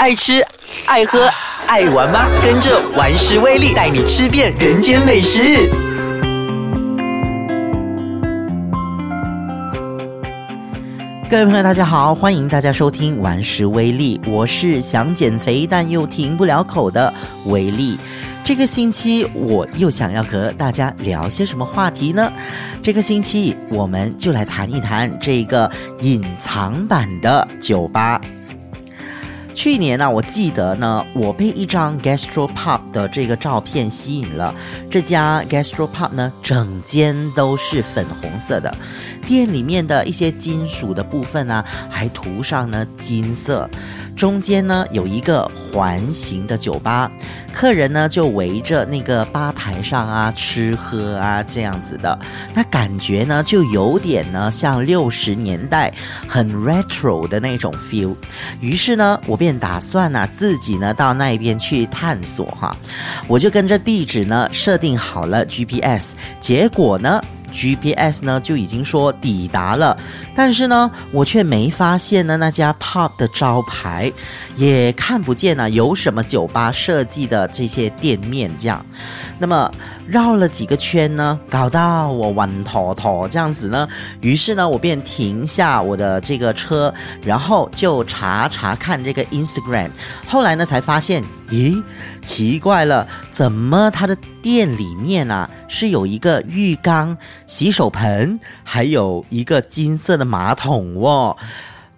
爱吃、爱喝、爱玩吗？跟着玩食威力，带你吃遍人间美食。各位朋友，大家好，欢迎大家收听玩食威力，我是想减肥但又停不了口的威力。这个星期我又想要和大家聊些什么话题呢？这个星期我们就来谈一谈这个隐藏版的酒吧。去年呢，我记得呢，我被一张 Gastropub 的这个照片吸引了。这家 Gastropub 呢，整间都是粉红色的。店里面的一些金属的部分呢，还涂上了金色。中间呢有一个环形的酒吧，客人呢就围着那个吧台上啊吃喝啊这样子的。那感觉呢就有点呢像六十年代很 retro 的那种 feel。于是呢，我便打算呢自己呢到那边去探索哈。我就跟着地址呢设定好了 GPS，结果呢。GPS 呢就已经说抵达了，但是呢，我却没发现呢那家 pub 的招牌，也看不见呢有什么酒吧设计的这些店面这样。那么绕了几个圈呢，搞到我弯坨坨这样子呢，于是呢，我便停下我的这个车，然后就查查看这个 Instagram。后来呢，才发现，咦，奇怪了，怎么他的店里面啊是有一个浴缸、洗手盆，还有一个金色的马桶哦？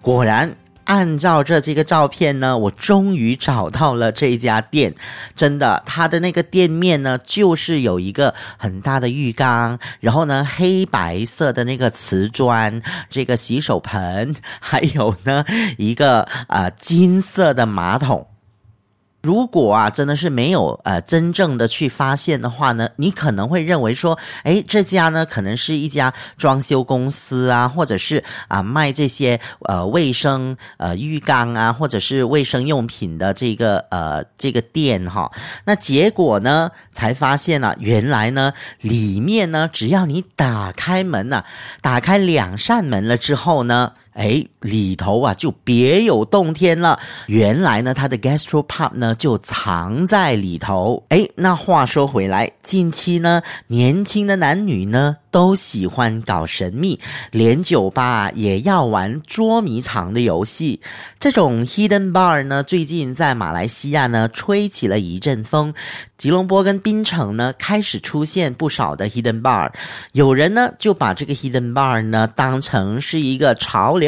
果然。按照这这个照片呢，我终于找到了这家店。真的，它的那个店面呢，就是有一个很大的浴缸，然后呢，黑白色的那个瓷砖，这个洗手盆，还有呢，一个啊金色的马桶。如果啊，真的是没有呃真正的去发现的话呢，你可能会认为说，哎，这家呢可能是一家装修公司啊，或者是啊卖这些呃卫生呃浴缸啊，或者是卫生用品的这个呃这个店哈。那结果呢，才发现呢，原来呢里面呢，只要你打开门呐，打开两扇门了之后呢。哎，里头啊就别有洞天了。原来呢，它的 gastropub 呢就藏在里头。哎，那话说回来，近期呢，年轻的男女呢都喜欢搞神秘，连酒吧也要玩捉迷藏的游戏。这种 hidden bar 呢，最近在马来西亚呢吹起了一阵风。吉隆坡跟槟城呢开始出现不少的 hidden bar，有人呢就把这个 hidden bar 呢当成是一个潮流。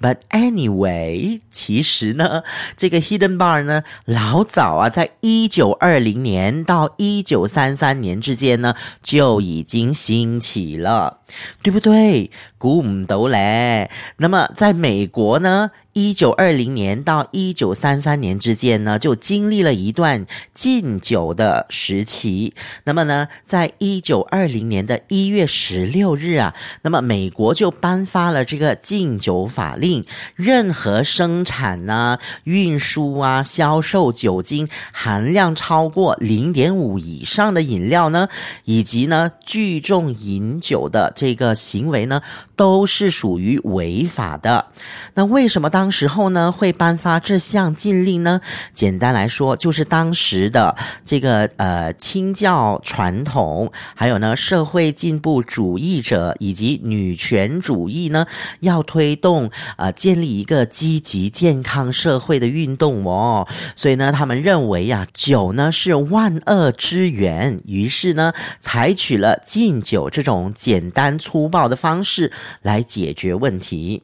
But anyway，其实呢，这个 hidden bar 呢老早啊，在一九二零年到一九三三年之间呢就已经兴起了，对不对？估唔到咧。那么在美国呢？一九二零年到一九三三年之间呢，就经历了一段禁酒的时期。那么呢，在一九二零年的一月十六日啊，那么美国就颁发了这个禁酒法令，任何生产啊、运输啊、销售酒精含量超过零点五以上的饮料呢，以及呢聚众饮酒的这个行为呢，都是属于违法的。那为什么当当时候呢，会颁发这项禁令呢？简单来说，就是当时的这个呃清教传统，还有呢社会进步主义者以及女权主义呢，要推动啊建立一个积极健康社会的运动哦。所以呢，他们认为呀，酒呢是万恶之源，于是呢，采取了禁酒这种简单粗暴的方式来解决问题。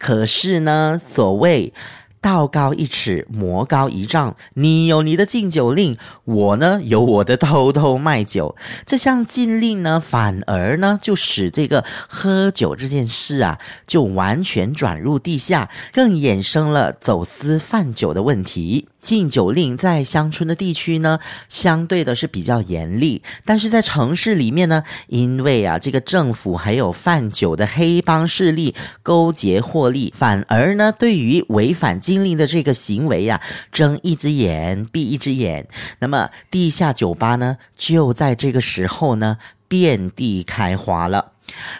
可是呢，所谓道高一尺，魔高一丈，你有你的禁酒令，我呢有我的偷偷卖酒。这项禁令呢，反而呢就使这个喝酒这件事啊，就完全转入地下，更衍生了走私贩酒的问题。禁酒令在乡村的地区呢，相对的是比较严厉，但是在城市里面呢，因为啊，这个政府还有贩酒的黑帮势力勾结获利，反而呢，对于违反禁令的这个行为呀，睁一只眼闭一只眼。那么，地下酒吧呢，就在这个时候呢，遍地开花了。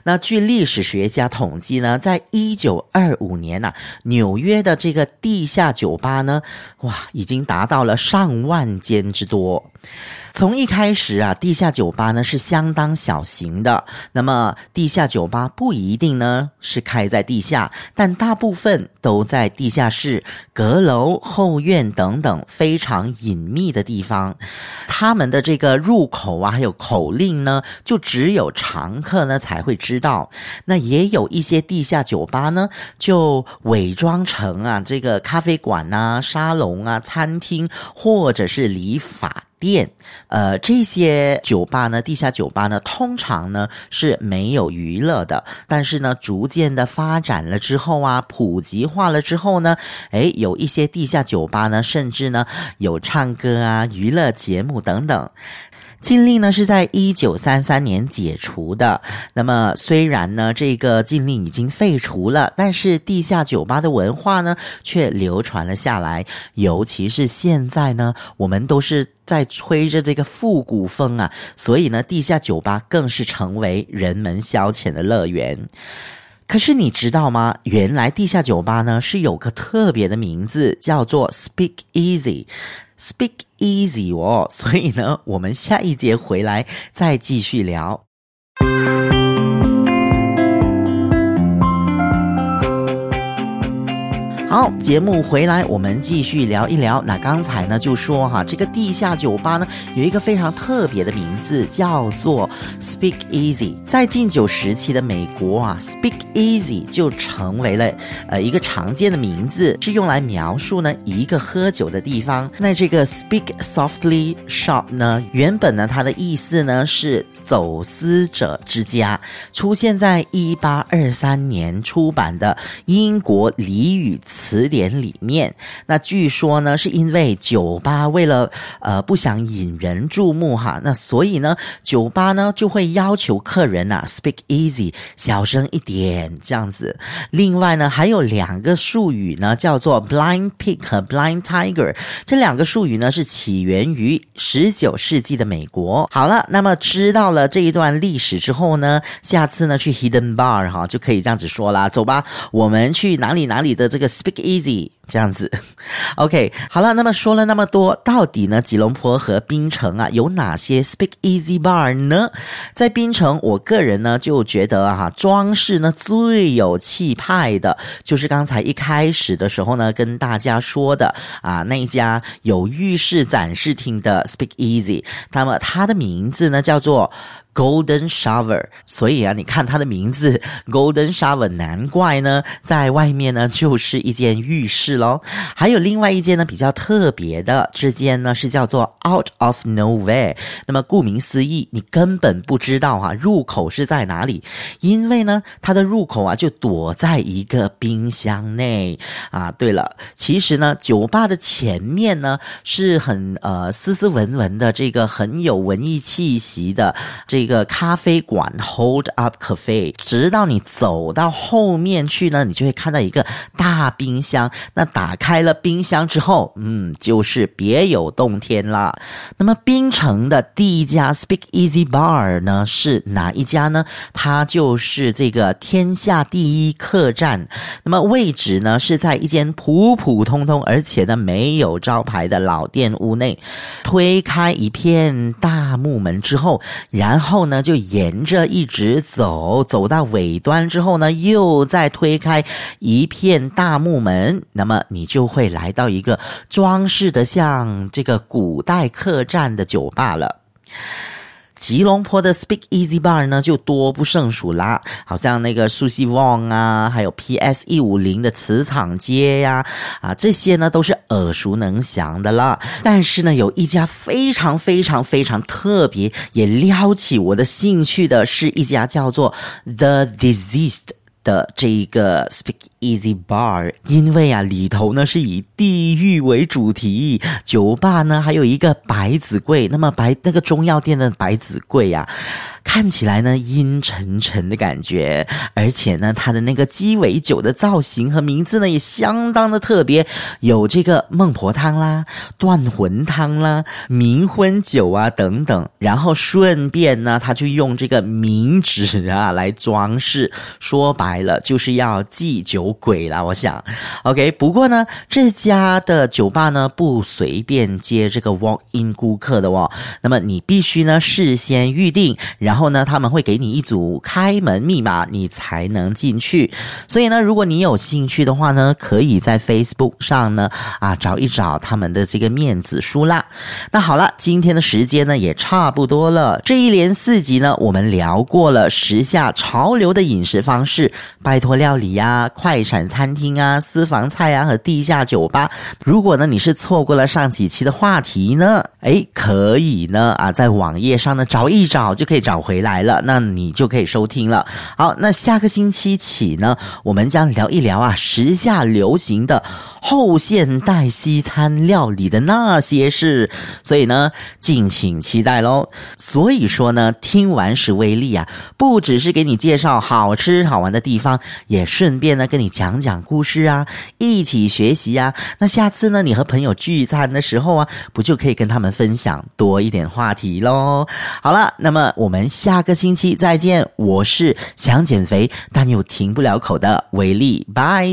那据历史学家统计呢，在一九二五年呐，纽约的这个地下酒吧呢，哇，已经达到了上万间之多。从一开始啊，地下酒吧呢是相当小型的。那么，地下酒吧不一定呢是开在地下，但大部分都在地下室、阁楼、后院等等非常隐秘的地方。他们的这个入口啊，还有口令呢，就只有常客呢才会知道。那也有一些地下酒吧呢，就伪装成啊这个咖啡馆啊、沙龙啊、餐厅或者是理发。店，呃，这些酒吧呢，地下酒吧呢，通常呢是没有娱乐的。但是呢，逐渐的发展了之后啊，普及化了之后呢，哎，有一些地下酒吧呢，甚至呢有唱歌啊、娱乐节目等等。禁令呢是在一九三三年解除的。那么虽然呢这个禁令已经废除了，但是地下酒吧的文化呢却流传了下来。尤其是现在呢，我们都是在吹着这个复古风啊，所以呢地下酒吧更是成为人们消遣的乐园。可是你知道吗？原来地下酒吧呢是有个特别的名字，叫做 Speak Easy。Speak easy 哦，所以呢，我们下一节回来再继续聊。好，节目回来，我们继续聊一聊。那刚才呢，就说哈，这个地下酒吧呢，有一个非常特别的名字，叫做 Speak Easy。在禁酒时期的美国啊，Speak Easy 就成为了呃一个常见的名字，是用来描述呢一个喝酒的地方。那这个 Speak Softly Shop 呢，原本呢它的意思呢是。走私者之家出现在一八二三年出版的英国俚语词词典里面。那据说呢，是因为酒吧为了呃不想引人注目哈，那所以呢，酒吧呢就会要求客人呐 speak easy，小声一点这样子。另外呢，还有两个术语呢，叫做 blind pig 和 blind tiger。这两个术语呢是起源于十九世纪的美国。好了，那么知道了。这一段历史之后呢，下次呢去 Hidden Bar 哈就可以这样子说啦，走吧，我们去哪里哪里的这个 Speak Easy。这样子，OK，好了，那么说了那么多，到底呢，吉隆坡和槟城啊有哪些 Speak Easy Bar 呢？在槟城，我个人呢就觉得哈，装饰呢最有气派的，就是刚才一开始的时候呢跟大家说的啊，那家有浴室展示厅的 Speak Easy，那么它的名字呢叫做。Golden Shower，所以啊，你看它的名字 Golden Shower，难怪呢，在外面呢就是一间浴室喽。还有另外一间呢比较特别的，这间呢是叫做 Out of Nowhere。那么顾名思义，你根本不知道哈入口是在哪里，因为呢它的入口啊就躲在一个冰箱内啊。对了，其实呢酒吧的前面呢是很呃斯斯文文的，这个很有文艺气息的这。一个咖啡馆 Hold Up Cafe，直到你走到后面去呢，你就会看到一个大冰箱。那打开了冰箱之后，嗯，就是别有洞天啦。那么槟城的第一家 Speak Easy Bar 呢是哪一家呢？它就是这个天下第一客栈。那么位置呢是在一间普普通通而且呢没有招牌的老店屋内。推开一片大木门之后，然后。后呢，就沿着一直走，走到尾端之后呢，又再推开一片大木门，那么你就会来到一个装饰的像这个古代客栈的酒吧了。吉隆坡的 Speak Easy Bar 呢，就多不胜数啦，好像那个苏西旺啊，还有 PS 一五零的磁场街呀，啊，这些呢都是耳熟能详的了。但是呢，有一家非常非常非常特别，也撩起我的兴趣的，是一家叫做 The Diseased 的这一个 Speak Easy Bar，因为啊里头呢是以地狱为主题，酒吧呢还有一个百子柜，那么白那个中药店的百子柜呀。看起来呢阴沉沉的感觉，而且呢它的那个鸡尾酒的造型和名字呢也相当的特别，有这个孟婆汤啦、断魂汤啦、冥婚酒啊等等。然后顺便呢，他就用这个冥纸啊来装饰，说白了就是要祭酒鬼啦。我想，OK。不过呢，这家的酒吧呢不随便接这个 walk in 顾客的哦，那么你必须呢事先预定。然后呢，他们会给你一组开门密码，你才能进去。所以呢，如果你有兴趣的话呢，可以在 Facebook 上呢啊找一找他们的这个面子书啦。那好了，今天的时间呢也差不多了。这一连四集呢，我们聊过了时下潮流的饮食方式，拜托料理呀、快快闪餐厅啊、私房菜啊和地下酒吧。如果呢你是错过了上几期的话题呢，哎，可以呢啊在网页上呢找一找，就可以找。回来了，那你就可以收听了。好，那下个星期起呢，我们将聊一聊啊时下流行的后现代西餐料理的那些事，所以呢，敬请期待喽。所以说呢，听完史威利啊，不只是给你介绍好吃好玩的地方，也顺便呢跟你讲讲故事啊，一起学习啊。那下次呢，你和朋友聚餐的时候啊，不就可以跟他们分享多一点话题喽？好了，那么我们。下个星期再见，我是想减肥但又停不了口的维力，拜。